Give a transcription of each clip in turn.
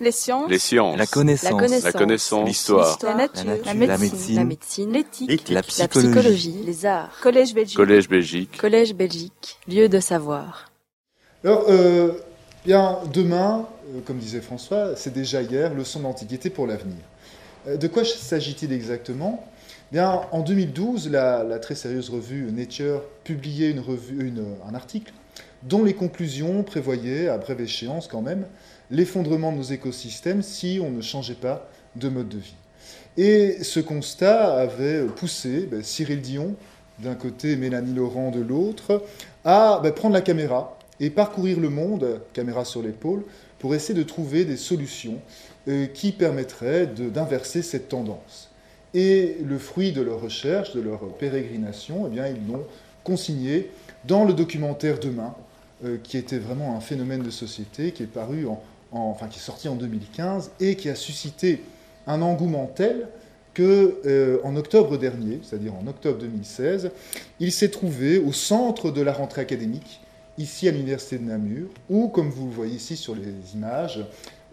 Les sciences. Les sciences. La connaissance. La connaissance. L'histoire. La nature. La La nature. médecine. La médecine. L'éthique. L'éthique. La La psychologie. psychologie. Les arts. Collège Belgique. Collège Belgique. Collège Belgique. Lieu de savoir. Alors, euh, bien, demain, euh, comme disait François, c'est déjà hier, leçon d'antiquité pour l'avenir. Euh, de quoi s'agit-il exactement? Bien, en 2012, la, la très sérieuse revue Nature publiait une revue, une- un article dont les conclusions prévoyaient, à brève échéance quand même, l'effondrement de nos écosystèmes si on ne changeait pas de mode de vie. Et ce constat avait poussé ben, Cyril Dion, d'un côté, Mélanie Laurent de l'autre, à ben, prendre la caméra et parcourir le monde, caméra sur l'épaule, pour essayer de trouver des solutions euh, qui permettraient d'inverser cette tendance. Et le fruit de leur recherche, de leur pérégrination, eh bien, ils l'ont consigné dans le documentaire Demain, euh, qui était vraiment un phénomène de société, qui est paru en, en- enfin, qui est sorti en 2015 et qui a suscité un engouement tel que euh, en octobre dernier, c'est-à-dire en octobre 2016, il s'est trouvé au centre de la rentrée académique, ici à l'université de Namur, où, comme vous le voyez ici sur les images,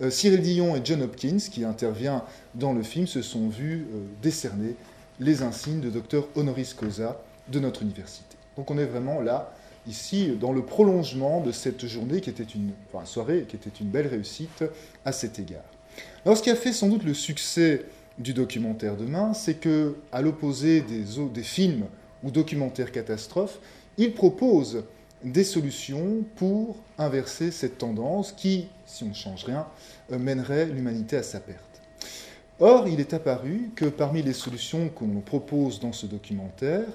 euh, Cyril Dion et John Hopkins, qui intervient dans le film, se sont vus euh, décerner les insignes de docteur honoris causa de notre université. Donc on est vraiment là, ici, dans le prolongement de cette journée qui était une soirée qui était une belle réussite à cet égard. Alors ce qui a fait sans doute le succès du documentaire Demain, c'est que, à l'opposé des films ou documentaires catastrophes, il propose des solutions pour inverser cette tendance qui, si on ne change rien, euh, mènerait l'humanité à sa perte. Or, il est apparu que parmi les solutions qu'on propose dans ce documentaire,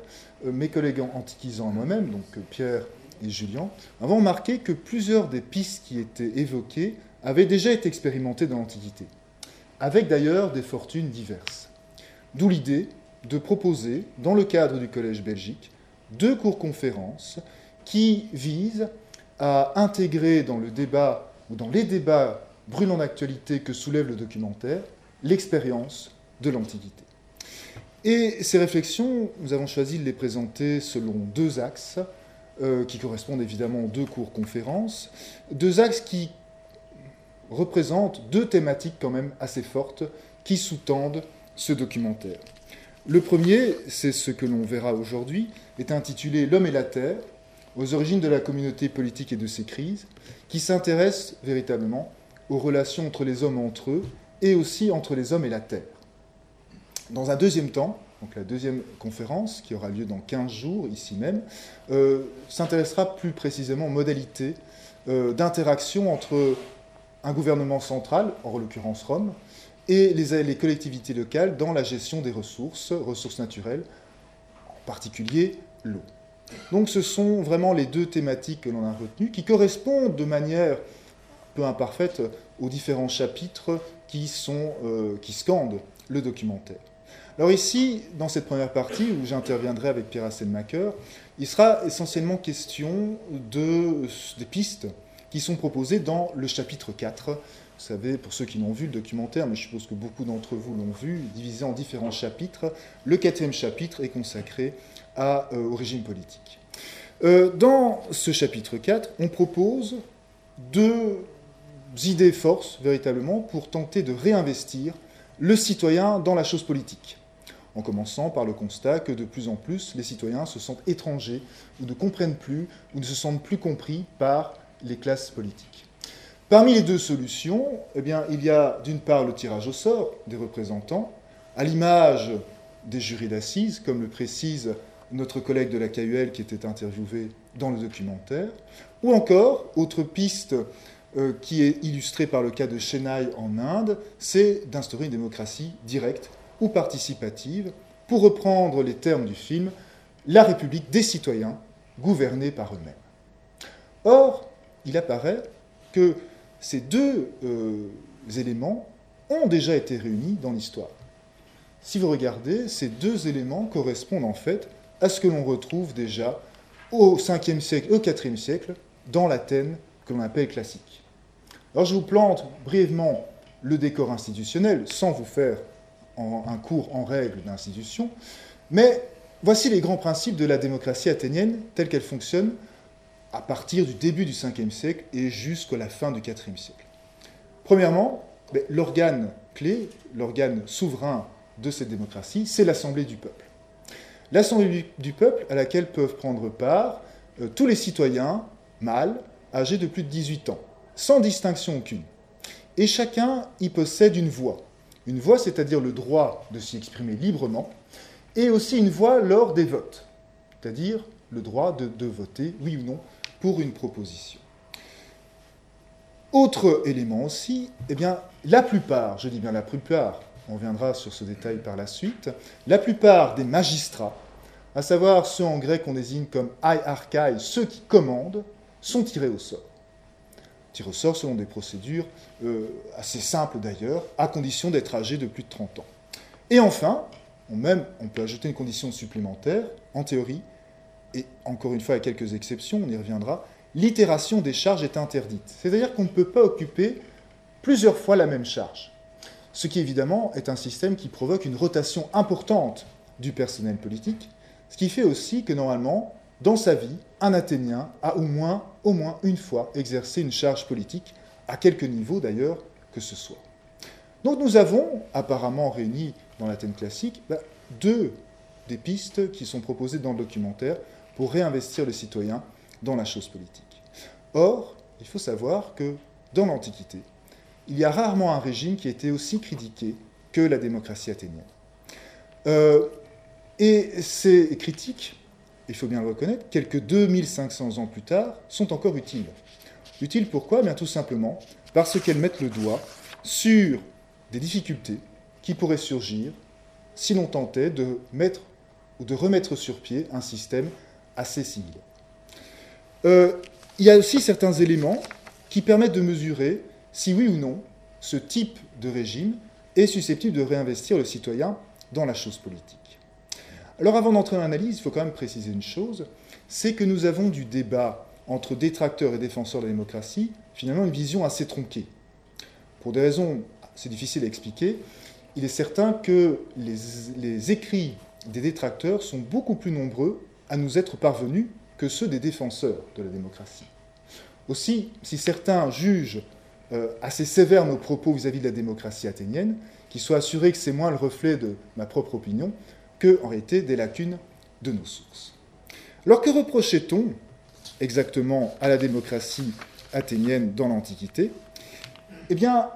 euh, mes collègues antiquisants et moi-même, donc euh, Pierre et Julien, avons remarqué que plusieurs des pistes qui étaient évoquées avaient déjà été expérimentées dans l'Antiquité, avec d'ailleurs des fortunes diverses. D'où l'idée de proposer, dans le cadre du Collège Belgique, deux cours-conférences qui visent à intégrer dans le débat ou dans les débats brûlants d'actualité que soulève le documentaire l'expérience de l'Antiquité. Et ces réflexions, nous avons choisi de les présenter selon deux axes, euh, qui correspondent évidemment aux deux cours-conférences, deux axes qui représentent deux thématiques quand même assez fortes qui sous-tendent ce documentaire. Le premier, c'est ce que l'on verra aujourd'hui, est intitulé L'homme et la terre, aux origines de la communauté politique et de ses crises, qui s'intéresse véritablement aux relations entre les hommes entre eux et aussi entre les hommes et la terre. Dans un deuxième temps, donc la deuxième conférence, qui aura lieu dans 15 jours, ici même, euh, s'intéressera plus précisément aux modalités euh, d'interaction entre un gouvernement central, en l'occurrence Rome, et les, les collectivités locales dans la gestion des ressources, ressources naturelles, en particulier l'eau. Donc ce sont vraiment les deux thématiques que l'on a retenues, qui correspondent de manière peu imparfaite aux différents chapitres qui, sont, euh, qui scandent le documentaire. Alors ici, dans cette première partie, où j'interviendrai avec Pierre Asselmacher, il sera essentiellement question de, des pistes qui sont proposées dans le chapitre 4. Vous savez, pour ceux qui l'ont vu, le documentaire, mais je suppose que beaucoup d'entre vous l'ont vu, divisé en différents chapitres. Le quatrième chapitre est consacré à, euh, au régime politique. Euh, dans ce chapitre 4, on propose deux idées forces, véritablement, pour tenter de réinvestir le citoyen dans la chose politique. En commençant par le constat que de plus en plus, les citoyens se sentent étrangers, ou ne comprennent plus, ou ne se sentent plus compris par les classes politiques. Parmi les deux solutions, eh bien, il y a d'une part le tirage au sort des représentants, à l'image des jurys d'assises, comme le précise notre collègue de la KUL qui était interviewé dans le documentaire, ou encore, autre piste euh, qui est illustrée par le cas de Chennai en Inde, c'est d'instaurer une démocratie directe ou participative, pour reprendre les termes du film, la République des citoyens, gouvernée par eux-mêmes. Or, il apparaît que ces deux euh, éléments ont déjà été réunis dans l'histoire. Si vous regardez, ces deux éléments correspondent en fait à ce que l'on retrouve déjà au 5e siècle, au 4e siècle, dans l'Athènes que l'on appelle classique. Alors je vous plante brièvement le décor institutionnel, sans vous faire un cours en règle d'institution, mais voici les grands principes de la démocratie athénienne telle qu'elle fonctionne à partir du début du 5e siècle et jusqu'à la fin du 4e siècle. Premièrement, ben, l'organe clé, l'organe souverain de cette démocratie, c'est l'Assemblée du peuple. L'Assemblée du peuple à laquelle peuvent prendre part euh, tous les citoyens mâles âgés de plus de 18 ans, sans distinction aucune. Et chacun y possède une voix. Une voix, c'est-à-dire le droit de s'y exprimer librement, et aussi une voix lors des votes, c'est-à-dire le droit de, voter, oui ou non, pour une proposition. Autre élément aussi, eh bien, la plupart, je dis bien la plupart, on reviendra sur ce détail par la suite, la plupart des magistrats, à savoir ceux en grec qu'on désigne comme archai, ceux qui commandent, sont tirés au sort. Tirés au sort selon des procédures euh, assez simples d'ailleurs, à condition d'être âgés de plus de 30 ans. Et enfin, on, on peut ajouter une condition supplémentaire, en théorie, et encore une fois à quelques exceptions, on y reviendra, l'itération des charges est interdite. C'est-à-dire qu'on ne peut pas occuper plusieurs fois la même charge. Ce qui évidemment est un système qui provoque une rotation importante du personnel politique, ce qui fait aussi que normalement, dans sa vie, un Athénien a au moins, au moins une fois exercé une charge politique, à quelque niveau d'ailleurs que ce soit. Donc nous avons apparemment réuni dans l'Athènes classique bah, deux des pistes qui sont proposées dans le documentaire pour réinvestir le citoyen dans la chose politique. Or, il faut savoir que dans l'Antiquité, il y a rarement un régime qui été aussi critiqué que la démocratie athénienne. Euh, et ces critiques, il faut bien le reconnaître, quelques 2500 ans plus tard, sont encore utiles. Utiles pourquoi? Bien tout simplement parce qu'elles mettent le doigt sur des difficultés qui pourraient surgir si l'on tentait de mettre ou de remettre sur pied un système assez similaire. Euh, il y a aussi certains éléments qui permettent de mesurer si oui ou non ce type de régime est susceptible de réinvestir le citoyen dans la chose politique. Alors avant d'entrer dans l'analyse, il faut quand même préciser une chose, c'est que nous avons du débat entre détracteurs et défenseurs de la démocratie, finalement une vision assez tronquée. Pour des raisons, c'est difficile à expliquer, il est certain que les, écrits des détracteurs sont beaucoup plus nombreux à nous être parvenus que ceux des défenseurs de la démocratie. Aussi, si certains jugent euh, assez sévères nos propos vis-à-vis de la démocratie athénienne, qu'ils soient assurés que c'est moins le reflet de ma propre opinion que, en réalité, des lacunes de nos sources. Alors que reprochait-on exactement à la démocratie athénienne dans l'Antiquité? Eh bien,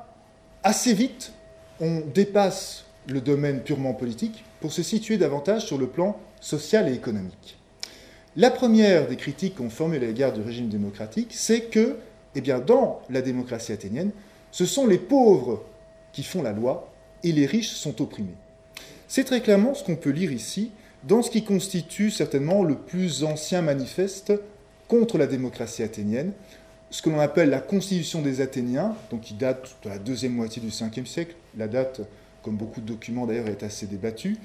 assez vite, on dépasse le domaine purement politique pour se situer davantage sur le plan social et économique. La première des critiques qu'on formule à l'égard du régime démocratique, c'est que, eh bien, dans la démocratie athénienne, ce sont les pauvres qui font la loi et les riches sont opprimés. C'est très clairement ce qu'on peut lire ici dans ce qui constitue certainement le plus ancien manifeste contre la démocratie athénienne, ce que l'on appelle la Constitution des Athéniens, donc qui date de la deuxième moitié du 5e siècle. La date, comme beaucoup de documents d'ailleurs, est assez débattue,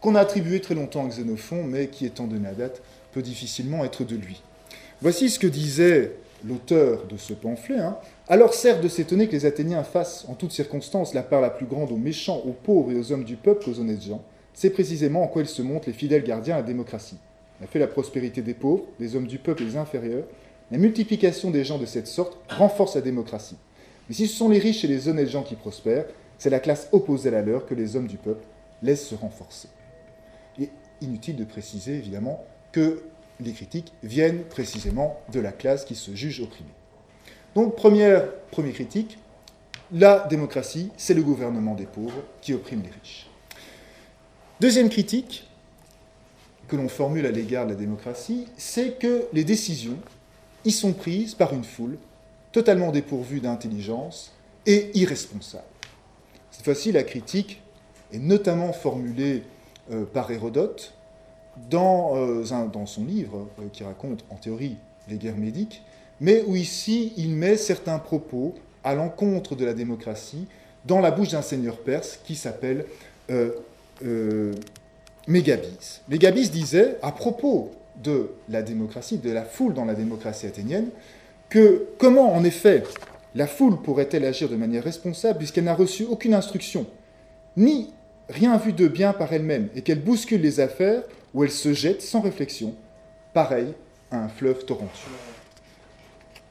qu'on a attribué très longtemps à Xénophon, mais qui, étant donné la date, peut difficilement être de lui. Voici ce que disait l'auteur de ce pamphlet. Hein. Alors certes de s'étonner que les Athéniens fassent en toutes circonstances la part la plus grande aux méchants, aux pauvres et aux hommes du peuple qu'aux honnêtes gens, c'est précisément en quoi ils se montrent les fidèles gardiens à la démocratie. a fait la prospérité des pauvres, des hommes du peuple et des inférieurs. La multiplication des gens de cette sorte renforce la démocratie. Mais si ce sont les riches et les honnêtes gens qui prospèrent, c'est la classe opposée à la leur que les hommes du peuple laissent se renforcer. Et inutile de préciser évidemment que les critiques viennent précisément de la classe qui se juge opprimée. Donc, première, critique, la démocratie, c'est le gouvernement des pauvres qui opprime les riches. Deuxième critique que l'on formule à l'égard de la démocratie, c'est que les décisions y sont prises par une foule totalement dépourvue d'intelligence et irresponsable. Cette fois-ci, la critique est notamment formulée euh, par Hérodote, dans, euh, dans son livre euh, qui raconte en théorie les guerres médiques, mais où ici il met certains propos à l'encontre de la démocratie dans la bouche d'un seigneur perse qui s'appelle euh, Mégabis. Mégabis disait à propos de la démocratie, de la foule dans la démocratie athénienne, que comment en effet la foule pourrait-elle agir de manière responsable puisqu'elle n'a reçu aucune instruction, ni rien vu de bien par elle-même, et qu'elle bouscule les affaires où elle se jette sans réflexion, pareil à un fleuve torrentueux.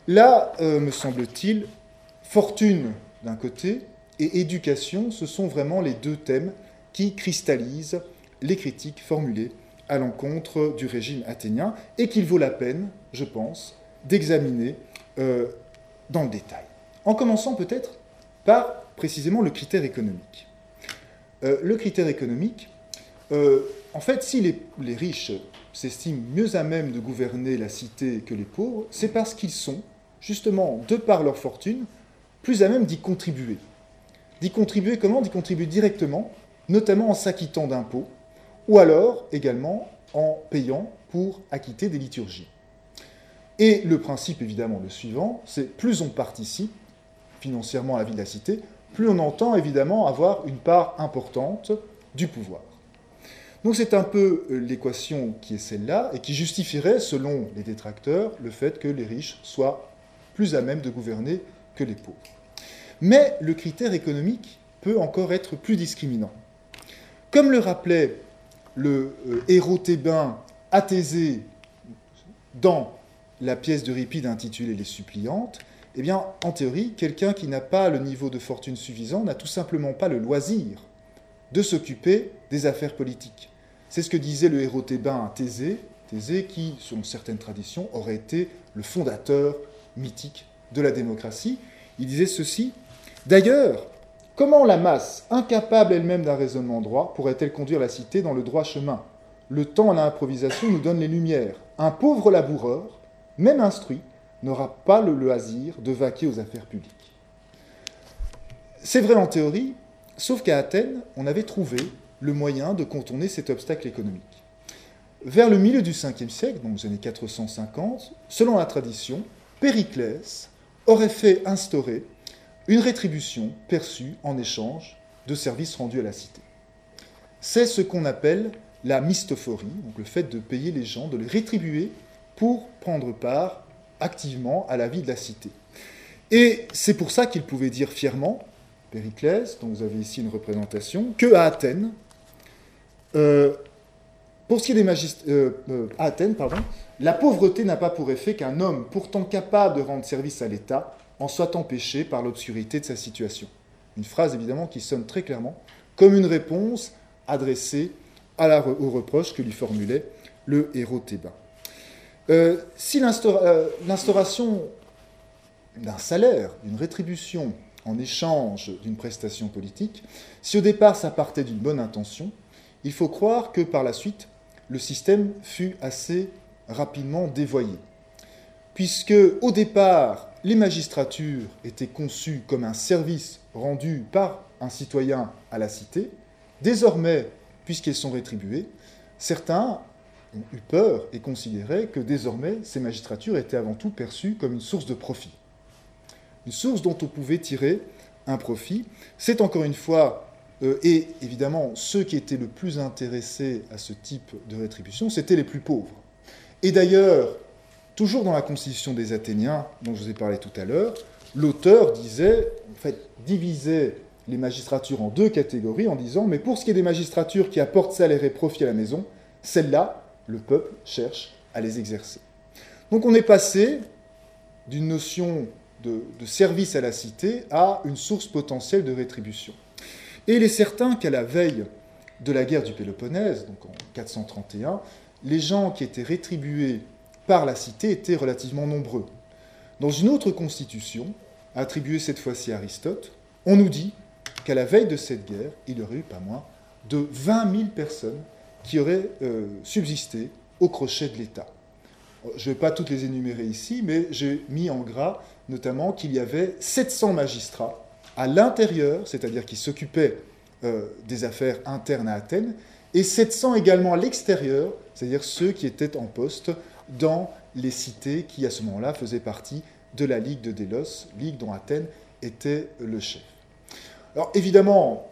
Là, euh, me semble-t-il, fortune d'un côté et éducation, ce sont vraiment les deux thèmes qui cristallisent les critiques formulées à l'encontre du régime athénien et qu'il vaut la peine, je pense, d'examiner euh, dans le détail. En commençant peut-être par précisément le critère économique. Euh, le critère économique, en fait, si les, riches s'estiment mieux à même de gouverner la cité que les pauvres, c'est parce qu'ils sont, justement, de par leur fortune, plus à même d'y contribuer. D'y contribuer comment? D'y contribuer directement, notamment en s'acquittant d'impôts, ou alors également en payant pour acquitter des liturgies. Et le principe, évidemment, le suivant, c'est plus on participe financièrement à la vie de la cité, plus on entend évidemment avoir une part importante du pouvoir. Donc c'est un peu euh, l'équation qui est celle-là et qui justifierait, selon les détracteurs, le fait que les riches soient plus à même de gouverner que les pauvres. Mais le critère économique peut encore être plus discriminant. Comme le rappelait le euh, héros thébain Athésée dans la pièce d'Euripide intitulée Les Suppliantes, eh bien, en théorie, quelqu'un qui n'a pas le niveau de fortune suffisant n'a tout simplement pas le loisir de s'occuper des affaires politiques. C'est ce que disait le héros thébain Thésée, Thésée qui, selon certaines traditions, aurait été le fondateur mythique de la démocratie. Il disait ceci D'ailleurs, comment la masse, incapable elle-même d'un raisonnement droit, pourrait-elle conduire la cité dans le droit chemin? Le temps à l'improvisation nous donne les lumières. Un pauvre laboureur, même instruit, n'aura pas le loisir de vaquer aux affaires publiques. C'est vrai en théorie, sauf qu'à Athènes, on avait trouvé le moyen de contourner cet obstacle économique. Vers le milieu du 5e siècle, donc les années 450, selon la tradition, Périclès aurait fait instaurer une rétribution perçue en échange de services rendus à la cité. C'est ce qu'on appelle la mystophorie, donc le fait de payer les gens, de les rétribuer pour prendre part activement à la vie de la cité. Et c'est pour ça qu'il pouvait dire fièrement, Périclès, dont vous avez ici une représentation, que à Athènes, euh, pour ce qui est des magistrats, euh, euh, à Athènes, pardon, la pauvreté n'a pas pour effet qu'un homme pourtant capable de rendre service à l'État en soit empêché par l'obscurité de sa situation. Une phrase évidemment qui sonne très clairement comme une réponse adressée au reproche que lui formulait le héros thébain. Si l'instauration d'un salaire, d'une rétribution en échange d'une prestation politique, si au départ ça partait d'une bonne intention, il faut croire que par la suite, le système fut assez rapidement dévoyé. Puisque au départ, les magistratures étaient conçues comme un service rendu par un citoyen à la cité, désormais, puisqu'elles sont rétribuées, certains ont eu peur et considéraient que désormais ces magistratures étaient avant tout perçues comme une source de profit. Une source dont on pouvait tirer un profit. C'est encore une fois, et évidemment, ceux qui étaient le plus intéressés à ce type de rétribution, c'étaient les plus pauvres. Et d'ailleurs, toujours dans la constitution des Athéniens, dont je vous ai parlé tout à l'heure, l'auteur disait, en fait, divisait les magistratures en deux catégories en disant, mais pour ce qui est des magistratures qui apportent salaire et profit à la maison, celles-là, le peuple cherche à les exercer. Donc on est passé d'une notion de, service à la cité à une source potentielle de rétribution. Et il est certain qu'à la veille de la guerre du Péloponnèse, donc en 431, les gens qui étaient rétribués par la cité étaient relativement nombreux. Dans une autre constitution, attribuée cette fois-ci à Aristote, on nous dit qu'à la veille de cette guerre, il y aurait eu pas moins de 20 000 personnes qui auraient euh, subsisté au crochet de l'État. Je ne vais pas toutes les énumérer ici, mais j'ai mis en gras notamment qu'il y avait 700 magistrats à l'intérieur, c'est-à-dire qui s'occupaient euh, des affaires internes à Athènes, et 700 également à l'extérieur, c'est-à-dire ceux qui étaient en poste dans les cités qui, à ce moment-là, faisaient partie de la Ligue de Délos, ligue dont Athènes était le chef. Alors évidemment,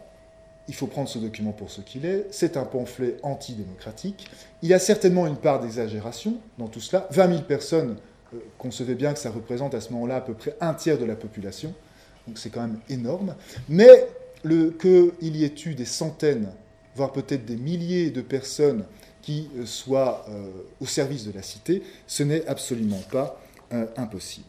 il faut prendre ce document pour ce qu'il est. C'est un pamphlet antidémocratique. Il a certainement une part d'exagération dans tout cela. 20 000 personnes, euh, concevez bien que ça représente à ce moment-là à peu près un tiers de la population. Donc c'est quand même énorme. Mais qu'il y ait eu des centaines, voire peut-être des milliers de personnes qui euh, soient euh, au service de la cité, ce n'est absolument pas impossible.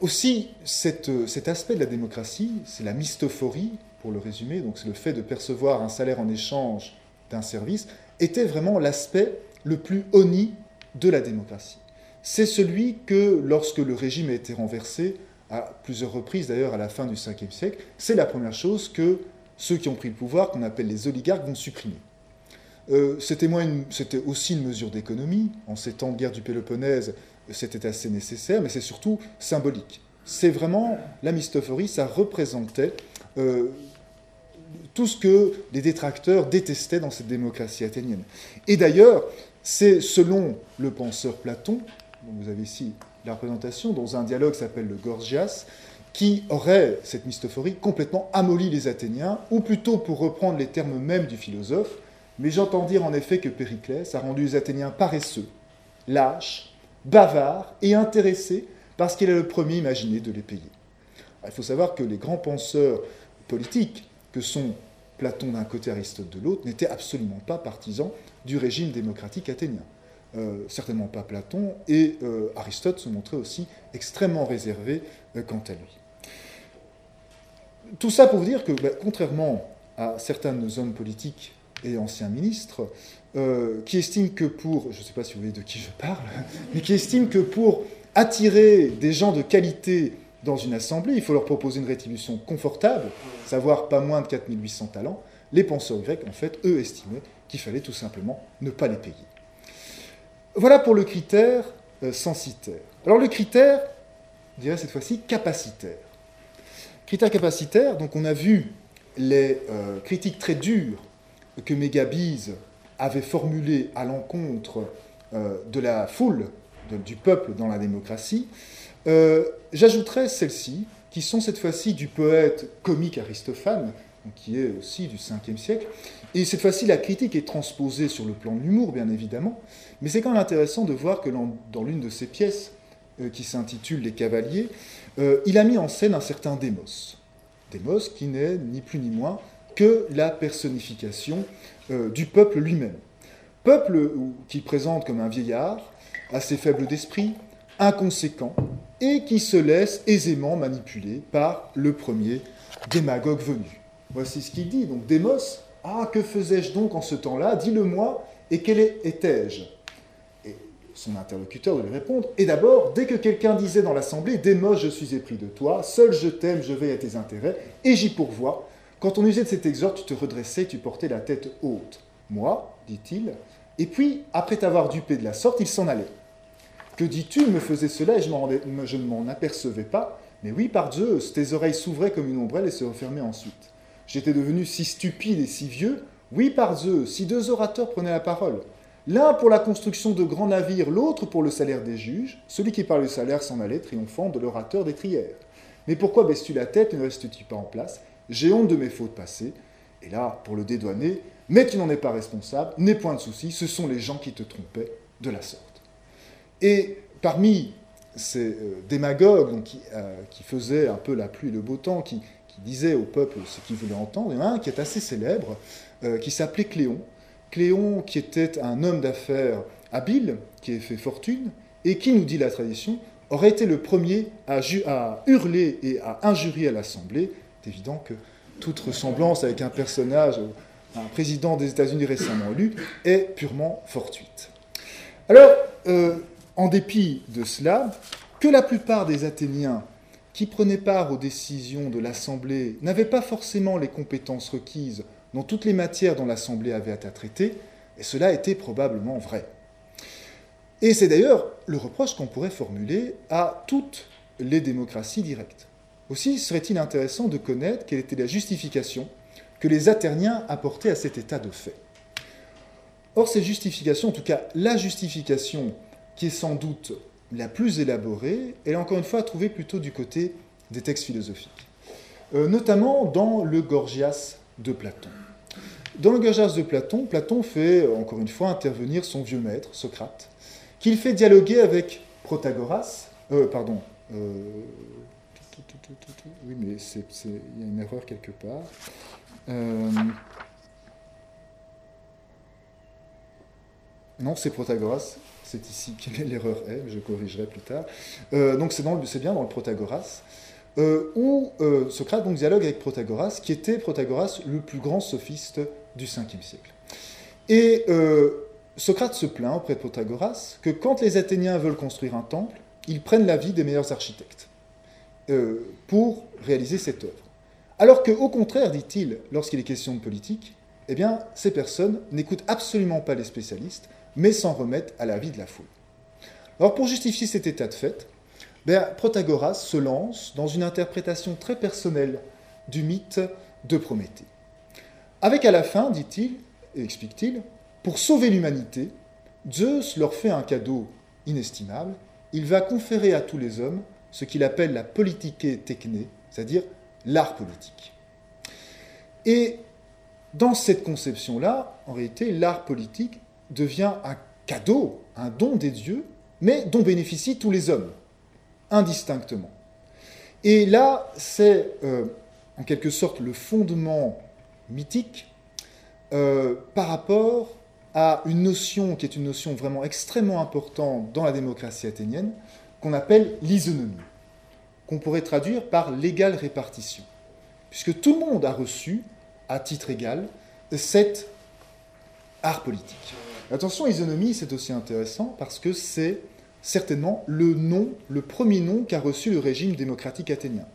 aussi, cet aspect de la démocratie, c'est la mystophorie, pour le résumer, donc c'est le fait de percevoir un salaire en échange d'un service, était vraiment l'aspect le plus honni de la démocratie. C'est celui que, lorsque le régime a été renversé, à plusieurs reprises d'ailleurs à la fin du 5e siècle, c'est la première chose que ceux qui ont pris le pouvoir, qu'on appelle les oligarques, vont supprimer. Euh, c'était aussi une mesure d'économie. En ces temps de guerre du Péloponnèse, c'était assez nécessaire, mais c'est surtout symbolique. C'est vraiment, la mystophorie, ça représentait euh, tout ce que les détracteurs détestaient dans cette démocratie athénienne. Et d'ailleurs, c'est selon le penseur Platon, vous avez ici la représentation, dans un dialogue qui s'appelle le Gorgias, qui aurait, cette mystophorie, complètement amolli les Athéniens, ou plutôt, pour reprendre les termes mêmes du philosophe, mais j'entends dire en effet que Périclès a rendu les Athéniens paresseux, lâches, bavards et intéressés parce qu'il a le premier imaginé de les payer. Il faut savoir que les grands penseurs politiques, que sont Platon d'un côté, Aristote de l'autre, n'étaient absolument pas partisans du régime démocratique athénien. Euh, certainement pas Platon, et euh, Aristote se montrait aussi extrêmement réservé euh, quant à lui. Tout ça pour vous dire que, bah, contrairement à certains de nos hommes politiques et anciens ministres, qui estiment que pour, je ne sais pas si vous voyez de qui je parle, mais qui estiment que pour attirer des gens de qualité dans une assemblée, il faut leur proposer une rétribution confortable, savoir pas moins de 4800 talents, les penseurs grecs, en fait, eux estimaient qu'il fallait tout simplement ne pas les payer. Voilà pour le critère euh, censitaire. Alors le critère, je dirais cette fois-ci, capacitaire. Critère capacitaire, donc on a vu les euh, critiques très dures que Mégabise avait formulées à l'encontre euh, de la foule, du peuple dans la démocratie. J'ajouterai celles-ci, qui sont cette fois-ci du poète comique Aristophane, qui est aussi du 5e siècle. Et cette fois-ci, la critique est transposée sur le plan de l'humour, bien évidemment, mais c'est quand même intéressant de voir que dans l'une de ses pièces, euh, qui s'intitule Les Cavaliers, euh, il a mis en scène un certain Démos. Démos qui n'est ni plus ni moins que la personnification euh, du peuple lui-même. Peuple qui présente comme un vieillard, assez faible d'esprit, inconséquent, et qui se laisse aisément manipuler par le premier démagogue venu. Voici ce qu'il dit. Donc Démos, ah, que faisais-je donc en ce temps-là? Dis-le-moi, et quel étais-je? Et son interlocuteur devait répondre. Et d'abord, dès que quelqu'un disait dans l'assemblée Démos, je suis épris de toi, seul je t'aime, je veille à tes intérêts, et j'y pourvois, quand on usait de cet exhort, tu te redressais, tu portais la tête haute. Moi, dit-il, et puis, après t'avoir dupé de la sorte, il s'en allait. Que dis-tu? Me faisait cela et je, je ne m'en apercevais pas. Mais oui, par Zeus, tes oreilles s'ouvraient comme une ombrelle et se refermaient ensuite. J'étais devenu si stupide et si vieux. Oui, par Zeus, si deux orateurs prenaient la parole. L'un pour la construction de grands navires, l'autre pour le salaire des juges. Celui qui parle du salaire s'en allait, triomphant de l'orateur des trières. Mais pourquoi baisses-tu la tête et ne restes-tu pas en place? J'ai honte de mes fautes passées. Et là, pour le dédouaner, mais tu n'en es pas responsable, n'aie point de souci, ce sont les gens qui te trompaient de la sorte. Et parmi ces euh, démagogues qui, euh, qui, faisaient un peu la pluie et le beau temps, qui, disait au peuple ce qu'il voulait entendre. Il y en a un qui est assez célèbre, euh, qui s'appelait Cléon. Cléon, qui était un homme d'affaires habile, qui a fait fortune, et qui, nous dit la tradition, aurait été le premier à, hurler et à injurier à l'Assemblée. C'est évident que toute ressemblance avec un personnage, un président des États-Unis récemment élu, est purement fortuite. Alors, euh, en dépit de cela, que la plupart des Athéniens qui prenaient part aux décisions de l'Assemblée n'avaient pas forcément les compétences requises dans toutes les matières dont l'Assemblée avait à traiter, et cela était probablement vrai. Et c'est d'ailleurs le reproche qu'on pourrait formuler à toutes les démocraties directes. Aussi serait-il intéressant de connaître quelle était la justification que les Aterniens apportaient à cet état de fait. Or, cette justification, en tout cas la justification qui est sans doute la plus élaborée, elle est encore une fois trouvée plutôt du côté des textes philosophiques, euh, notamment dans le Gorgias de Platon. Dans le Gorgias de Platon, Platon fait encore une fois intervenir son vieux maître, Socrate, qu'il fait dialoguer avec Protagoras, euh, pardon, euh, oui mais il y a une erreur quelque part. Non, c'est Protagoras. C'est ici que l'erreur est, je corrigerai plus tard. Euh, donc c'est bien dans le Protagoras, euh, où euh, Socrate dialogue avec Protagoras, qui était Protagoras le plus grand sophiste du 5e siècle. Et Socrate se plaint auprès de Protagoras que quand les Athéniens veulent construire un temple, ils prennent l'avis des meilleurs architectes pour réaliser cette œuvre. Alors qu'au contraire, dit-il, lorsqu'il est question de politique, eh bien, ces personnes n'écoutent absolument pas les spécialistes, mais s'en remettent à l'avis de la foule. Alors pour justifier cet état de fait, ben, Protagoras se lance dans une interprétation très personnelle du mythe de Prométhée. Avec à la fin, dit-il, et explique-t-il, pour sauver l'humanité, Zeus leur fait un cadeau inestimable, il va conférer à tous les hommes ce qu'il appelle la politique techné, c'est-à-dire l'art politique. Et dans cette conception-là, en réalité, l'art politique devient un cadeau, un don des dieux, mais dont bénéficient tous les hommes, indistinctement. Et là, c'est euh, en quelque sorte le fondement mythique euh, par rapport à une notion qui est une notion vraiment extrêmement importante dans la démocratie athénienne, qu'on appelle l'isonomie, qu'on pourrait traduire par l'égale répartition, puisque tout le monde a reçu, à titre égal, cet art politique. Attention, isonomie, c'est aussi intéressant parce que c'est certainement le nom, le premier nom qu'a reçu le régime démocratique athénien.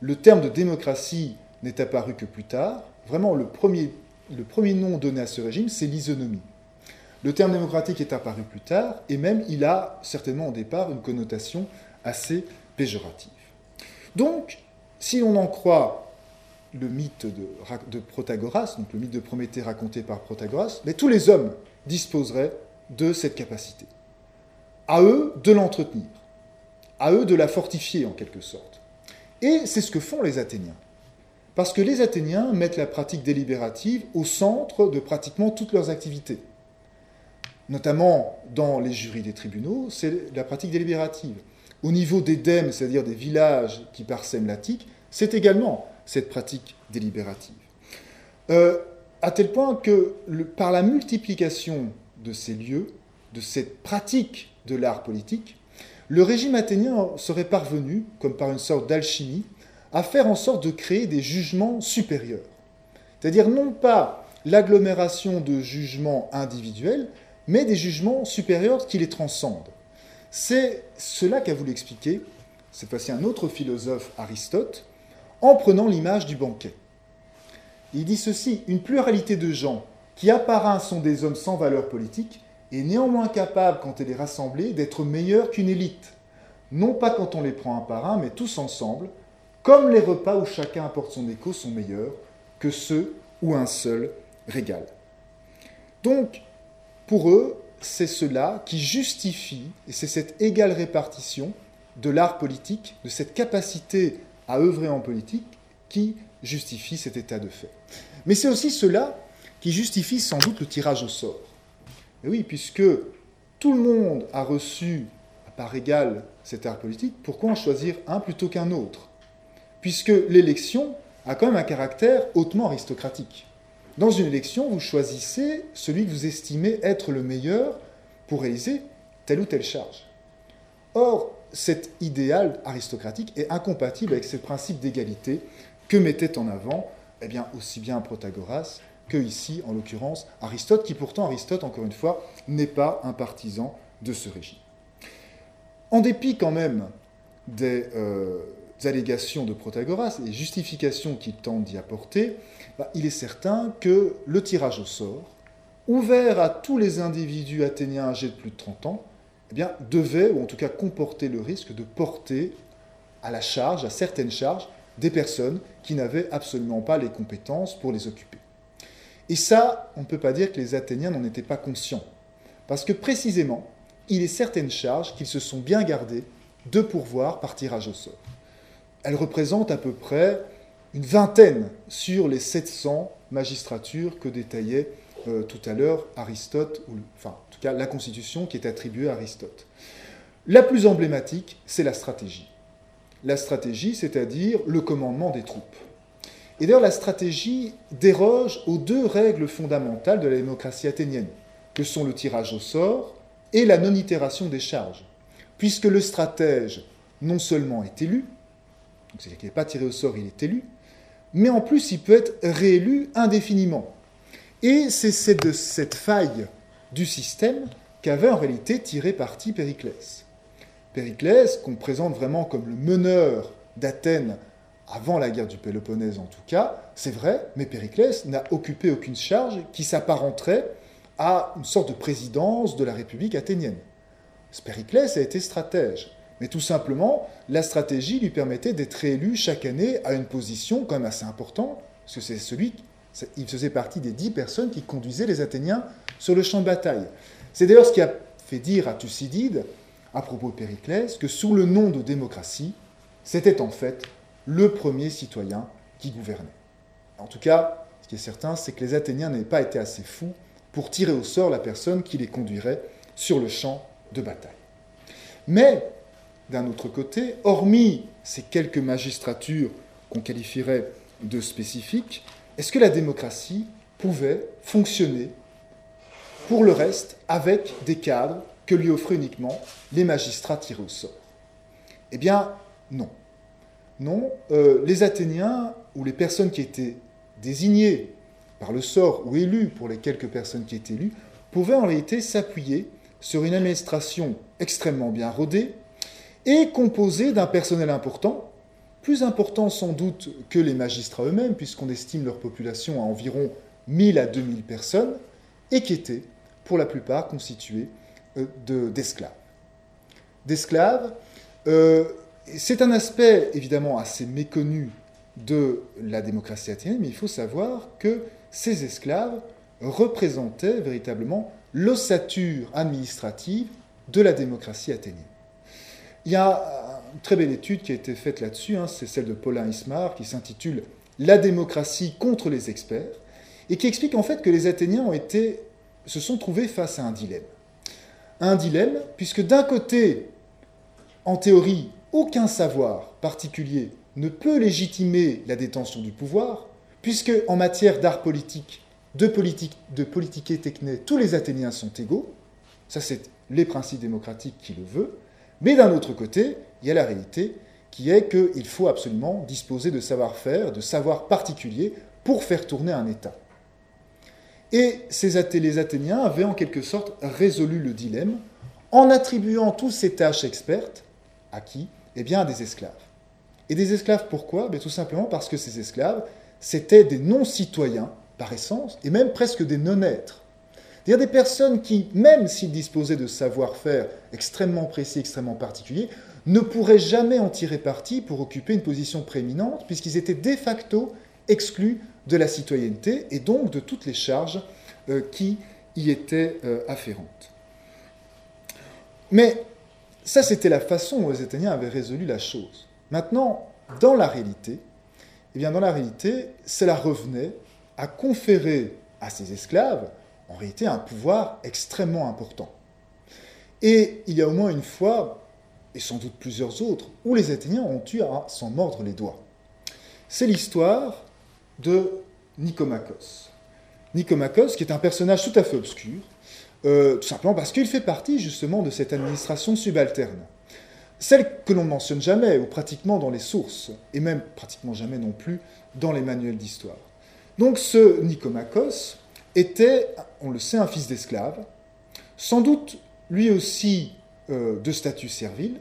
Le terme de démocratie n'est apparu que plus tard. Vraiment, le premier, le premier nom donné à ce régime, c'est l'isonomie. Le terme démocratique est apparu plus tard, et même il a certainement au départ une connotation assez péjorative. Donc, si on en croit le mythe de, Protagoras, donc le mythe de Prométhée raconté par Protagoras, mais tous les hommes disposeraient de cette capacité. À eux de l'entretenir, à eux de la fortifier en quelque sorte. Et c'est ce que font les Athéniens. Parce que les Athéniens mettent la pratique délibérative au centre de pratiquement toutes leurs activités. Notamment dans les jurys des tribunaux, c'est la pratique délibérative. Au niveau des dèmes, c'est-à-dire des villages qui parsèment l'Attique, c'est également cette pratique délibérative. Euh, à tel point que par la multiplication de ces lieux, de cette pratique de l'art politique, le régime athénien serait parvenu, comme par une sorte d'alchimie, à faire en sorte de créer des jugements supérieurs. C'est-à-dire non pas l'agglomération de jugements individuels, mais des jugements supérieurs qui les transcendent. C'est cela qu'a voulu expliquer, cette fois-ci un autre philosophe, Aristote, en prenant l'image du banquet. Il dit ceci, une pluralité de gens qui apparemment sont des hommes sans valeur politique est néanmoins capable, quand elle est rassemblée, d'être meilleure qu'une élite. Non pas quand on les prend un par un, mais tous ensemble, comme les repas où chacun apporte son écho sont meilleurs que ceux où un seul régale. Donc, pour eux, c'est cela qui justifie, et c'est cette égale répartition de l'art politique, de cette capacité à œuvrer en politique qui justifie cet état de fait. Mais c'est aussi cela qui justifie sans doute le tirage au sort. Et oui, puisque tout le monde a reçu à part égale cet art politique, pourquoi en choisir un plutôt qu'un autre? Puisque l'élection a quand même un caractère hautement aristocratique. Dans une élection, vous choisissez celui que vous estimez être le meilleur pour réaliser telle ou telle charge. Or, cet idéal aristocratique est incompatible avec ce principe d'égalité que mettait en avant eh aussi bien Protagoras que ici, en l'occurrence, Aristote, qui pourtant, Aristote, encore une fois, n'est pas un partisan de ce régime. En dépit quand même des, euh, allégations de Protagoras et des justifications qu'il tente d'y apporter, bah, il est certain que le tirage au sort, ouvert à tous les individus athéniens âgés de plus de 30 ans, eh devait, ou en tout cas comporter le risque de porter à la charge, à certaines charges, des personnes qui n'avaient absolument pas les compétences pour les occuper. Et ça, on ne peut pas dire que les Athéniens n'en étaient pas conscients, parce que précisément, il est certaines charges qu'ils se sont bien gardées de pourvoir par tirage au sort. Elles représentent à peu près une vingtaine sur les 700 magistratures que détaillait euh, tout à l'heure Aristote, enfin en tout cas la constitution qui est attribuée à Aristote. La plus emblématique, c'est la stratégie. La stratégie, c'est-à-dire le commandement des troupes. Et d'ailleurs, la stratégie déroge aux deux règles fondamentales de la démocratie athénienne. que sont le tirage au sort et la non-itération des charges, puisque le stratège non seulement est élu, c'est-à-dire qu'il n'est pas tiré au sort, il est élu, mais en plus il peut être réélu indéfiniment. Et c'est de cette faille du système qu'avait en réalité tiré parti Périclès. Périclès, qu'on présente vraiment comme le meneur d'Athènes avant la guerre du Péloponnèse en tout cas, c'est vrai, mais Périclès n'a occupé aucune charge qui s'apparenterait à une sorte de présidence de la République athénienne. Périclès a été stratège, mais tout simplement, la stratégie lui permettait d'être réélu chaque année à une position quand même assez importante, parce que c'est celui, il faisait partie des dix personnes qui conduisaient les Athéniens sur le champ de bataille. C'est d'ailleurs ce qui a fait dire à Thucydide, à propos de Périclès, que sous le nom de démocratie, c'était en fait le premier citoyen qui gouvernait. En tout cas, ce qui est certain, c'est que les Athéniens n'avaient pas été assez fous pour tirer au sort la personne qui les conduirait sur le champ de bataille. Mais, d'un autre côté, hormis ces quelques magistratures qu'on qualifierait de spécifiques, est-ce que la démocratie pouvait fonctionner pour le reste avec des cadres que lui offraient uniquement les magistrats tirés au sort Eh bien, non. Non, euh, les Athéniens ou les personnes qui étaient désignées par le sort ou élues pour les quelques personnes qui étaient élues pouvaient en réalité s'appuyer sur une administration extrêmement bien rodée et composée d'un personnel important, plus important sans doute que les magistrats eux-mêmes, puisqu'on estime leur population à environ 1000 à 2000 personnes, et qui était pour la plupart constituée euh, d'esclaves. D'esclaves euh, c'est un aspect évidemment assez méconnu de la démocratie athénienne, mais il faut savoir que ces esclaves représentaient véritablement l'ossature administrative de la démocratie athénienne. Il y a une très belle étude qui a été faite là-dessus, hein, c'est celle de Paulin Ismar, qui s'intitule La démocratie contre les experts, et qui explique en fait que les Athéniens se sont trouvés face à un dilemme. Un dilemme, puisque d'un côté, en théorie, aucun savoir particulier ne peut légitimer la détention du pouvoir, puisque en matière d'art politique, de politique, de politique techné, tous les Athéniens sont égaux. Ça, c'est les principes démocratiques qui le veulent. Mais d'un autre côté, il y a la réalité qui est qu'il faut absolument disposer de savoir-faire, de savoir particulier pour faire tourner un État. Et ces les Athéniens avaient en quelque sorte résolu le dilemme en attribuant toutes ces tâches expertes à qui? Eh bien, des esclaves. Et des esclaves, pourquoi? Ben, Tout simplement parce que ces esclaves, c'était des non-citoyens, par essence, et même presque des non-êtres. C'est-à-dire des personnes qui, même s'ils disposaient de savoir-faire extrêmement précis, extrêmement particulier, ne pourraient jamais en tirer parti pour occuper une position prééminente, puisqu'ils étaient de facto exclus de la citoyenneté et donc de toutes les charges euh, qui y étaient euh, afférentes. Mais ça, c'était la façon dont les Athéniens avaient résolu la chose. Maintenant, dans la réalité, eh bien, dans la réalité, cela revenait à conférer à ces esclaves, en réalité, un pouvoir extrêmement important. Et il y a au moins une fois, et sans doute plusieurs autres, où les Athéniens ont eu à s'en mordre les doigts. C'est l'histoire de Nicomachos. Nicomachos, qui est un personnage tout à fait obscur, euh, tout simplement parce qu'il fait partie justement de cette administration subalterne. Celle que l'on ne mentionne jamais, ou pratiquement dans les sources, et même pratiquement jamais non plus dans les manuels d'histoire. Donc ce Nicomachos était, on le sait, un fils d'esclave, sans doute lui aussi euh, de statut servile,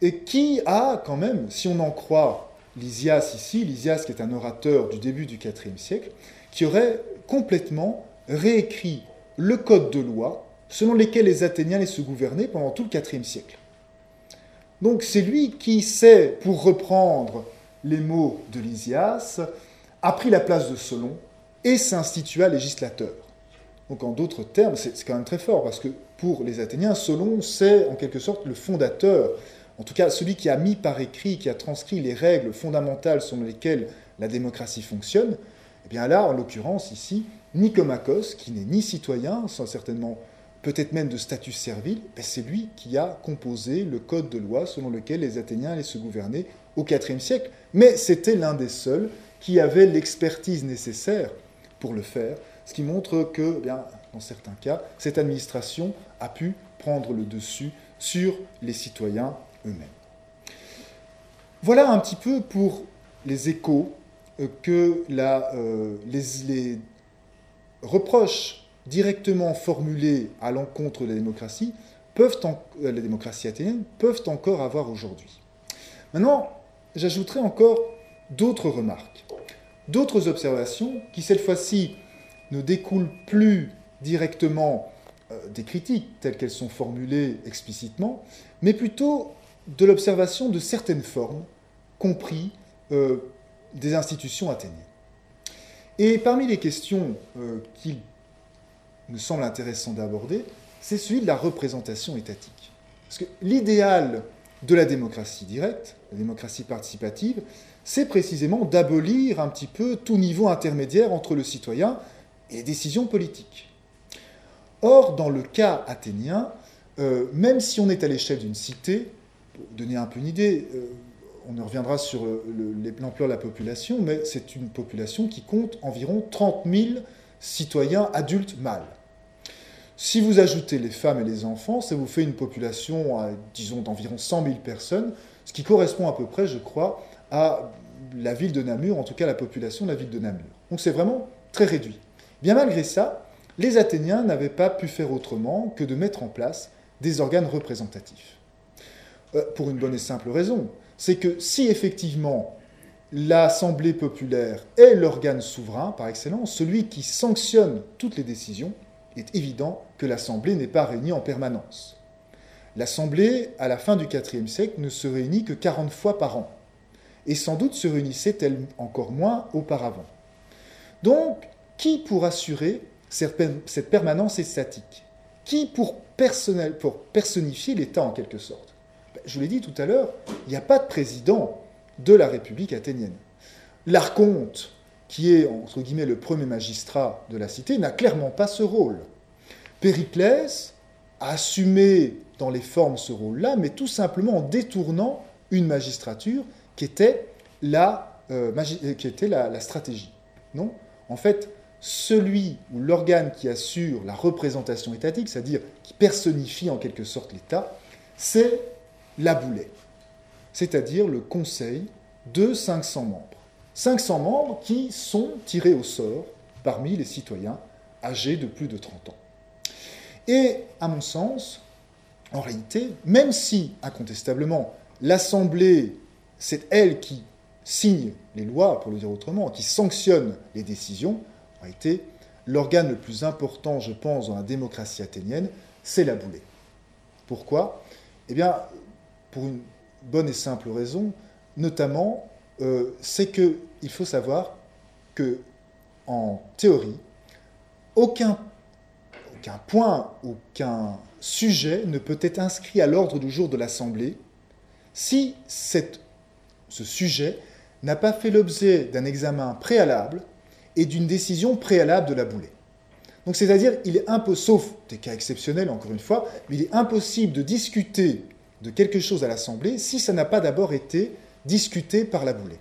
et qui a quand même, si on en croit Lysias ici, Lysias qui est un orateur du début du IVe siècle, qui aurait complètement réécrit le code de loi selon lesquels les Athéniens les se gouvernaient pendant tout le IVe siècle. Donc c'est lui qui sait, pour reprendre les mots de Lysias, a pris la place de Solon et s'institua législateur. Donc en d'autres termes, c'est quand même très fort, parce que pour les Athéniens, Solon, c'est en quelque sorte le fondateur, en tout cas celui qui a mis par écrit, qui a transcrit les règles fondamentales selon lesquelles la démocratie fonctionne. Eh bien là, en l'occurrence ici, Nicomachos, qui n'est ni citoyen, sans certainement peut-être même de statut servile, ben, c'est lui qui a composé le code de loi selon lequel les Athéniens allaient se gouverner au IVe siècle. Mais c'était l'un des seuls qui avait l'expertise nécessaire pour le faire, ce qui montre que, eh bien, dans certains cas, cette administration a pu prendre le dessus sur les citoyens eux-mêmes. Voilà un petit peu pour les échos euh, que euh, les, reproches directement formulés à l'encontre de la démocratie, euh, la démocratie athénienne, peuvent encore avoir aujourd'hui. Maintenant, j'ajouterai encore d'autres remarques, d'autres observations qui, cette fois-ci, ne découlent plus directement des critiques telles qu'elles sont formulées explicitement, mais plutôt de l'observation de certaines formes, compris des institutions athéniennes. Et parmi les questions euh, qu'il me semble intéressant d'aborder, c'est celui de la représentation étatique. Parce que l'idéal de la démocratie directe, la démocratie participative, c'est précisément d'abolir un petit peu tout niveau intermédiaire entre le citoyen et les décisions politiques. Or, dans le cas athénien, euh, même si on est à l'échelle d'une cité, pour donner un peu une idée, euh, on reviendra sur l'ampleur de la population, mais c'est une population qui compte environ 30 000 citoyens adultes mâles. Si vous ajoutez les femmes et les enfants, ça vous fait une population, disons, d'environ 100 000 personnes, ce qui correspond à peu près, je crois, à la ville de Namur, en tout cas la population de la ville de Namur. Donc c'est vraiment très réduit. Bien malgré ça, les Athéniens n'avaient pas pu faire autrement que de mettre en place des organes représentatifs. Euh, pour une bonne et simple raison c'est que si effectivement l'Assemblée populaire est l'organe souverain par excellence, celui qui sanctionne toutes les décisions, il est évident que l'Assemblée n'est pas réunie en permanence. L'Assemblée, à la fin du IVe siècle, ne se réunit que 40 fois par an, et sans doute se réunissait-elle encore moins auparavant. Donc, qui pour assurer cette permanence statique Qui pour, pour personnifier l'État en quelque sorte? Je l'ai dit tout à l'heure, il n'y a pas de président de la République athénienne. L'archonte, qui est entre guillemets le premier magistrat de la cité, n'a clairement pas ce rôle. Périclès a assumé dans les formes ce rôle-là, mais tout simplement en détournant une magistrature qui était la, euh, la, la stratégie. Non? En fait, celui ou l'organe qui assure la représentation étatique, c'est-à-dire qui personnifie en quelque sorte l'État, c'est la Boulet, c'est-à-dire le conseil de 500 membres. 500 membres qui sont tirés au sort parmi les citoyens âgés de plus de 30 ans. Et à mon sens, en réalité, même si incontestablement l'Assemblée, c'est elle qui signe les lois, pour le dire autrement, qui sanctionne les décisions, en réalité, l'organe le plus important, je pense, dans la démocratie athénienne, c'est la Boulée. Pourquoi? Eh bien, pour une bonne et simple raison, notamment, euh, c'est qu'il faut savoir que, en théorie, aucun, point, aucun sujet ne peut être inscrit à l'ordre du jour de l'Assemblée si ce sujet n'a pas fait l'objet d'un examen préalable et d'une décision préalable de la boulée. Donc c'est-à-dire, il est impossible, sauf des cas exceptionnels encore une fois, mais il est impossible de discuter de quelque chose à l'Assemblée si ça n'a pas d'abord été discuté par la boulée.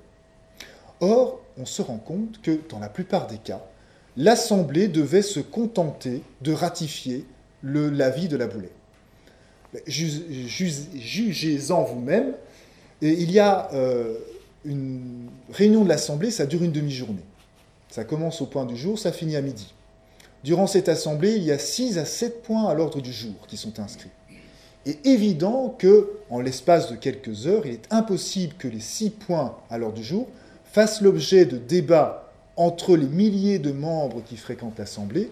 Or, on se rend compte que dans la plupart des cas, l'Assemblée devait se contenter de ratifier l'avis de la boulée. Jugez-en vous-même. Il y a euh, une réunion de l'Assemblée, ça dure une demi-journée. Ça commence au point du jour, ça finit à midi. Durant cette Assemblée, il y a 6 à 7 points à l'ordre du jour qui sont inscrits est évident que, en l'espace de quelques heures, il est impossible que les six points à l'ordre du jour fassent l'objet de débats entre les milliers de membres qui fréquentent l'Assemblée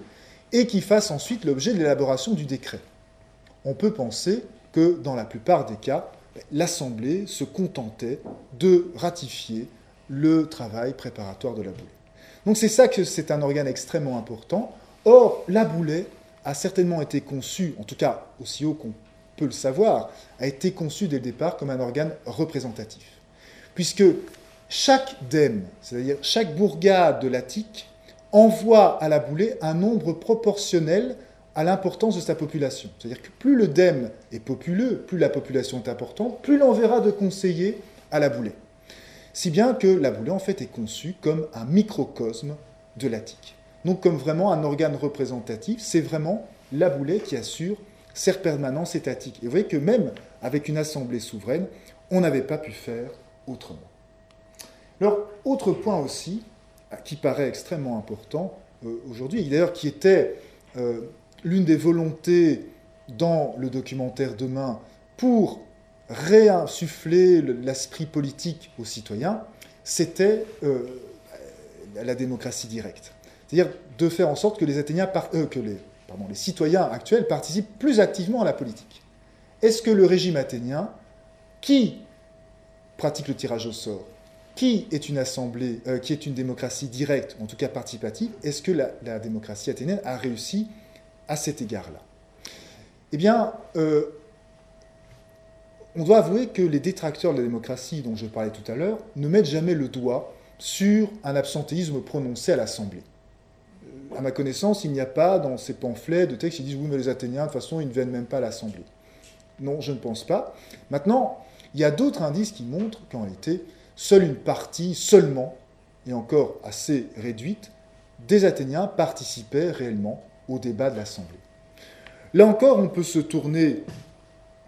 et qui fassent ensuite l'objet de l'élaboration du décret. On peut penser que, dans la plupart des cas, l'Assemblée se contentait de ratifier le travail préparatoire de la boulée. Donc c'est ça que c'est un organe extrêmement important. Or, la boulée a certainement été conçue, en tout cas aussi haut qu'on peut le savoir, a été conçu dès le départ comme un organe représentatif. Puisque chaque dème, c'est-à-dire chaque bourgade de l'Attique, envoie à la boulée un nombre proportionnel à l'importance de sa population. C'est-à-dire que plus le dème est populeux, plus la population est importante, plus l'enverra de conseillers à la boulée. Si bien que la boulée, en fait, est conçue comme un microcosme de l'Attique. Donc comme vraiment un organe représentatif, c'est vraiment la boulette qui assure cette permanence étatique. Et vous voyez que même avec une assemblée souveraine, on n'avait pas pu faire autrement. Alors, autre point aussi, qui paraît extrêmement important euh, aujourd'hui, et d'ailleurs qui était euh, l'une des volontés dans le documentaire Demain pour réinsuffler l'esprit politique aux citoyens, c'était euh, la démocratie directe. C'est-à-dire de faire en sorte que les Athéniens, que les, les citoyens actuels participent plus activement à la politique. Est-ce que le régime athénien, qui pratique le tirage au sort, qui est une assemblée, euh, qui est une démocratie directe, en tout cas participative, est-ce que la, démocratie athénienne a réussi à cet égard-là? Eh bien, euh, on doit avouer que les détracteurs de la démocratie dont je parlais tout à l'heure ne mettent jamais le doigt sur un absentéisme prononcé à l'Assemblée. À ma connaissance, il n'y a pas dans ces pamphlets de textes qui disent oui, mais les Athéniens, de toute façon, ils ne viennent même pas à l'Assemblée. Non, je ne pense pas. Maintenant, il y a d'autres indices qui montrent qu'en réalité, seule une partie seulement, et encore assez réduite, des Athéniens participaient réellement au débat de l'Assemblée. Là encore, on peut se tourner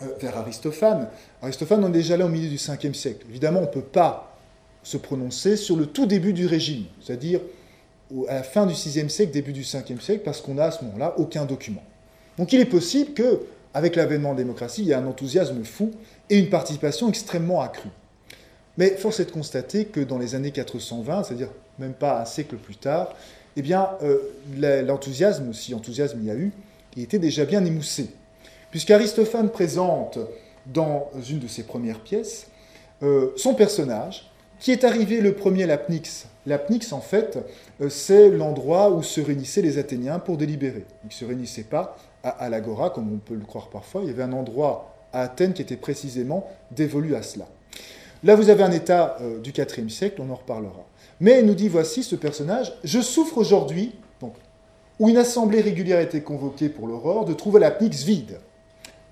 euh, vers Aristophane. Aristophane, on est déjà là au milieu du 5e siècle. Évidemment, on ne peut pas se prononcer sur le tout début du régime, c'est-à-dire à la fin du 6e siècle, début du 5e siècle, parce qu'on n'a à ce moment-là aucun document. Donc il est possible que, avec l'avènement de la démocratie, il y ait un enthousiasme fou et une participation extrêmement accrue. Mais force est de constater que dans les années 420, c'est-à-dire même pas un siècle plus tard, eh bien, euh, l'enthousiasme, si enthousiasme il y a eu, il était déjà bien émoussé. Puisqu'Aristophane présente dans une de ses premières pièces euh, son personnage, qui est arrivé le premier l'Apnix. L'Apnix, en fait, euh, c'est l'endroit où se réunissaient les Athéniens pour délibérer. Ils ne se réunissaient pas à, l'Agora, comme on peut le croire parfois. Il y avait un endroit à Athènes qui était précisément dévolu à cela. Là, vous avez un état euh, du IVe siècle, on en reparlera. Mais il nous dit voici ce personnage Je souffre aujourd'hui, où une assemblée régulière a été convoquée pour l'aurore, de trouver la Pnix vide.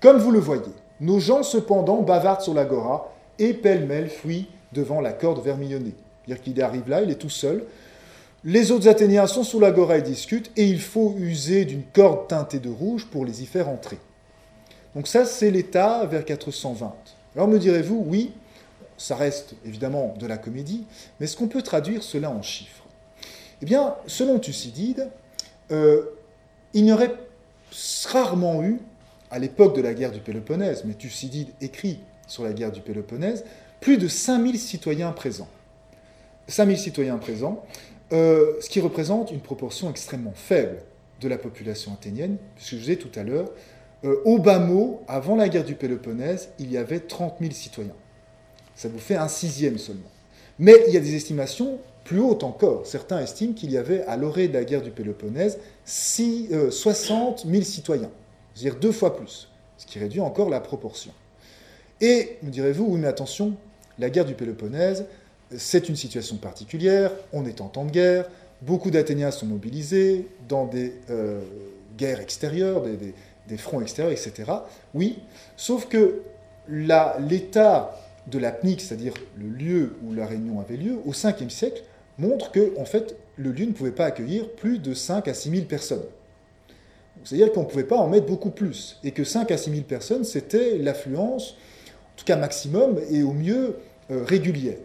Comme vous le voyez, nos gens cependant bavardent sur l'agora et pêle-mêle fuient devant la corde vermillonnée. C'est-à-dire qu'il arrive là, il est tout seul. Les autres Athéniens sont sous l'agora et discutent, et il faut user d'une corde teintée de rouge pour les y faire entrer. Donc ça, c'est l'état vers 420. Alors me direz-vous, oui, ça reste évidemment de la comédie, mais est-ce qu'on peut traduire cela en chiffres? Eh bien, selon Thucydide, euh, il n'y aurait rarement eu, à l'époque de la guerre du Péloponnèse, mais Thucydide écrit sur la guerre du Péloponnèse, plus de 5000 citoyens présents. 5000 citoyens présents, euh, ce qui représente une proportion extrêmement faible de la population athénienne, puisque je vous ai tout à l'heure, euh, au bas mot, avant la guerre du Péloponnèse, il y avait 30 000 citoyens. Ça vous fait un sixième seulement. Mais il y a des estimations plus hautes encore. Certains estiment qu'il y avait, à l'orée de la guerre du Péloponnèse, 60 000 euh, citoyens, c'est-à-dire deux fois plus, ce qui réduit encore la proportion. Et, me direz-vous, oui, mais attention, la guerre du Péloponnèse, c'est une situation particulière, on est en temps de guerre, beaucoup d'Athéniens sont mobilisés dans des euh, guerres extérieures, des, fronts extérieurs, etc. Oui, sauf que l'état de l'apnique, c'est-à-dire le lieu où la réunion avait lieu, au 5e siècle, montre que, en fait, le lieu ne pouvait pas accueillir plus de 5 à 6 000 personnes. C'est-à-dire qu'on ne pouvait pas en mettre beaucoup plus, et que 5 à 6 000 personnes, c'était l'affluence, en tout cas maximum, et au mieux euh, régulière.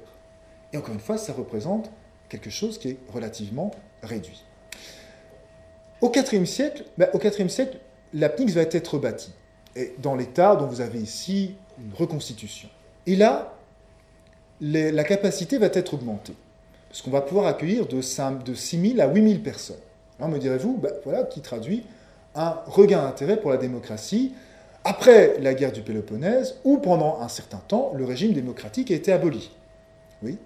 Et encore une fois, ça représente quelque chose qui est relativement réduit. Au IVe siècle, ben, au IVe siècle, l'apnix va être bâtie, et dans l'état dont vous avez ici une reconstitution. Et là, la capacité va être augmentée. Parce qu'on va pouvoir accueillir de, 6 000 à 8 000 personnes. Alors me direz-vous, ben, voilà qui traduit un regain d'intérêt pour la démocratie après la guerre du Péloponnèse, où pendant un certain temps, le régime démocratique a été aboli. Oui,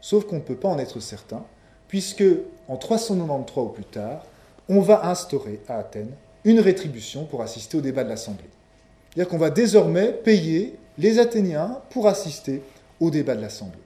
sauf qu'on ne peut pas en être certain, puisque en 393 ou plus tard, on va instaurer à Athènes une rétribution pour assister au débat de l'Assemblée. C'est-à-dire qu'on va désormais payer les Athéniens pour assister au débat de l'Assemblée.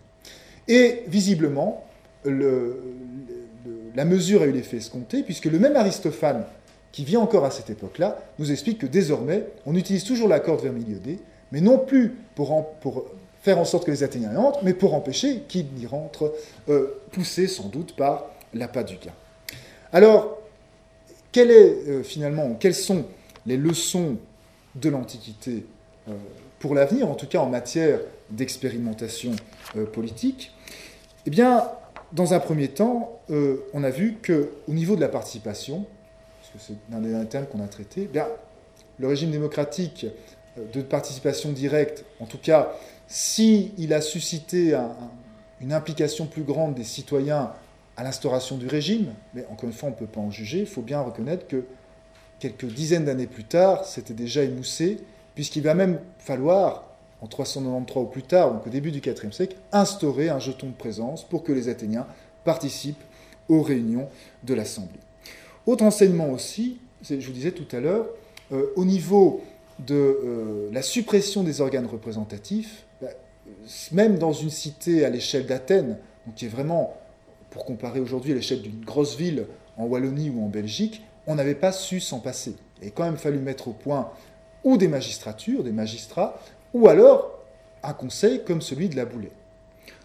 Et visiblement, la mesure a eu l'effet escompté, puisque le même Aristophane, qui vit encore à cette époque-là, nous explique que désormais, on utilise toujours la corde vermiliodée, mais non plus pour, faire en sorte que les Athéniens y entrent, mais pour empêcher qu'ils y rentrent, euh, poussés sans doute par l'appât du gain. Alors, est, euh, quelles sont les leçons de l'Antiquité euh, pour l'avenir, en tout cas en matière d'expérimentation politique? Eh bien, dans un premier temps, on a vu qu'au niveau de la participation, c'est l'un des termes qu'on a traité, eh bien, le régime démocratique de participation directe, en tout cas, s'il a suscité une implication plus grande des citoyens à l'instauration du régime, mais encore une fois, on ne peut pas en juger, il faut bien reconnaître que quelques dizaines d'années plus tard, c'était déjà émoussé, puisqu'il va même falloir, en 393 ou plus tard, donc au début du IVe siècle, instaurer un jeton de présence pour que les Athéniens participent aux réunions de l'Assemblée. Autre enseignement aussi, je vous disais tout à l'heure, euh, au niveau de euh, la suppression des organes représentatifs, bah, même dans une cité à l'échelle d'Athènes, qui est vraiment pour comparer aujourd'hui à l'échelle d'une grosse ville en Wallonie ou en Belgique, on n'avait pas su s'en passer. Il a quand même fallu mettre au point ou des magistratures, des magistrats, ou alors un conseil comme celui de la Boulée.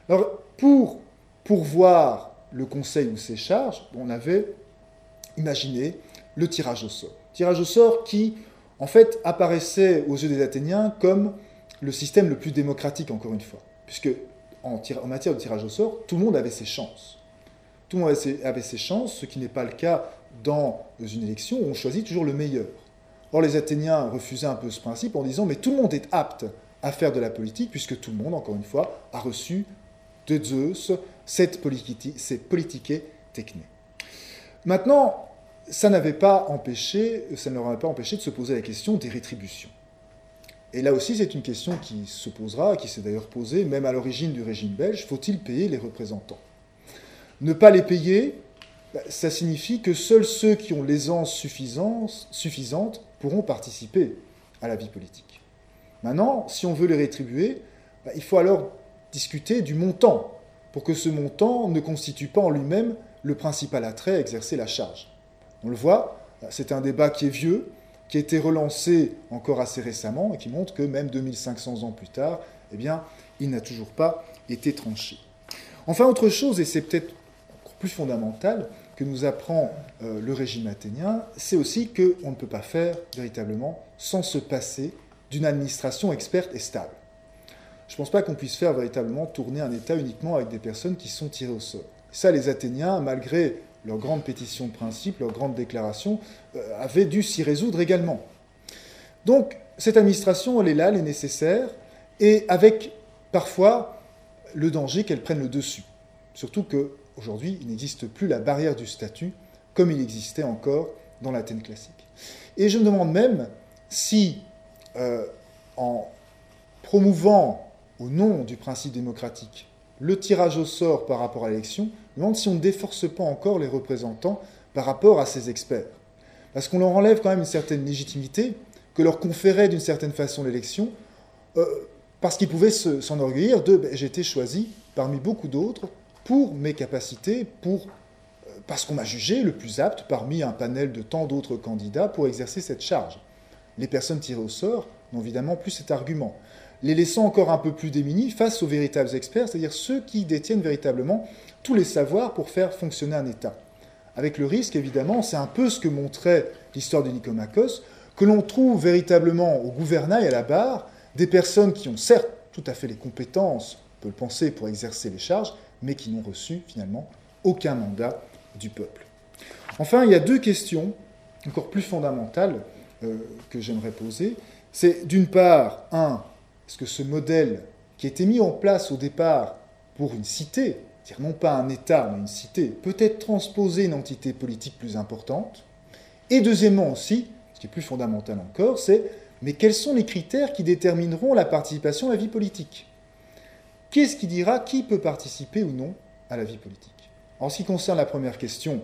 Alors, pour pourvoir le conseil ou ses charges, on avait imaginé le tirage au sort. Tirage au sort qui, en fait, apparaissait aux yeux des Athéniens comme le système le plus démocratique, encore une fois, puisque en, matière de tirage au sort, tout le monde avait ses chances. Tout le monde avait ses chances, ce qui n'est pas le cas dans une élection où on choisit toujours le meilleur. Or, les Athéniens refusaient un peu ce principe en disant Mais tout le monde est apte à faire de la politique, puisque tout le monde, encore une fois, a reçu de Zeus cette, politique technique. Maintenant, ça n'avait pas empêché, ça ne leur avait pas empêché de se poser la question des rétributions. Et là aussi, c'est une question qui se posera, qui s'est d'ailleurs posée, même à l'origine du régime belge, faut-il payer les représentants? Ne pas les payer, bah, ça signifie que seuls ceux qui ont l'aisance suffisante pourront participer à la vie politique. Maintenant, si on veut les rétribuer, bah, il faut alors discuter du montant, pour que ce montant ne constitue pas en lui-même le principal attrait exercer la charge. On le voit, c'est un débat qui est vieux, qui a été relancé encore assez récemment et qui montre que même 2500 ans plus tard, eh bien, il n'a toujours pas été tranché. Enfin, autre chose, et c'est peut-être plus fondamentale que nous apprend euh, le régime athénien, c'est aussi qu'on ne peut pas faire véritablement sans se passer d'une administration experte et stable. Je ne pense pas qu'on puisse faire véritablement tourner un État uniquement avec des personnes qui sont tirées au sort. Ça, les Athéniens, malgré leur grande pétition de principe, leur grande déclaration, euh, avaient dû s'y résoudre également. Donc, cette administration, elle est là, elle est nécessaire, et avec parfois le danger qu'elle prenne le dessus. Surtout que Aujourd'hui, il n'existe plus la barrière du statut comme il existait encore dans l'Athènes classique. Et je me demande même si, euh, en promouvant au nom du principe démocratique le tirage au sort par rapport à l'élection, me demande si on ne déforce pas encore les représentants par rapport à ces experts. Parce qu'on leur enlève quand même une certaine légitimité que leur conférait d'une certaine façon l'élection, euh, parce qu'ils pouvaient s'enorgueillir de ben, j'ai été choisi parmi beaucoup d'autres pour mes capacités, pour, euh, parce qu'on m'a jugé le plus apte parmi un panel de tant d'autres candidats pour exercer cette charge. Les personnes tirées au sort n'ont évidemment plus cet argument, les laissant encore un peu plus démunis face aux véritables experts, c'est-à-dire ceux qui détiennent véritablement tous les savoirs pour faire fonctionner un État. Avec le risque, évidemment, c'est un peu ce que montrait l'histoire de Nicomachos, que l'on trouve véritablement au gouvernail, à la barre, des personnes qui ont certes tout à fait les compétences, on peut le penser, pour exercer les charges, mais qui n'ont reçu finalement aucun mandat du peuple. Enfin, il y a deux questions encore plus fondamentales euh, que j'aimerais poser. C'est d'une part, un, est-ce que ce modèle qui été mis en place au départ pour une cité, c'est-à-dire non pas un État, mais une cité, peut être transposé une entité politique plus importante Et deuxièmement aussi, ce qui est plus fondamental encore, c'est mais quels sont les critères qui détermineront la participation à la vie politique Qu'est-ce qui dira qui peut participer ou non à la vie politique En ce qui concerne la première question,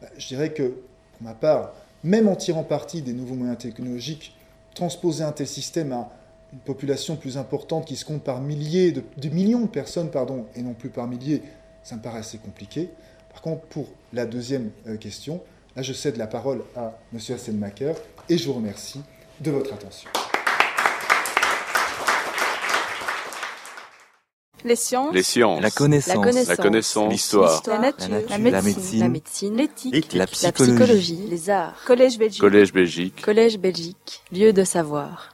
bah, je dirais que, pour ma part, même en tirant parti des nouveaux moyens technologiques, transposer un tel système à une population plus importante qui se compte par milliers, de, millions de personnes, pardon, et non plus par milliers, ça me paraît assez compliqué. Par contre, pour la deuxième euh, question, là, je cède la parole à M. Hasselmacher et je vous remercie de votre attention. Les sciences. les sciences, La connaissance. La connaissance. la connaissance, l'histoire, La nature. La nature. La La médecine. médecine. La médecine. L'éthique. Éthique. La psychologie. Les arts. Collège Belgique. Collège Belgique, Collège Belgique. Lieu de savoir.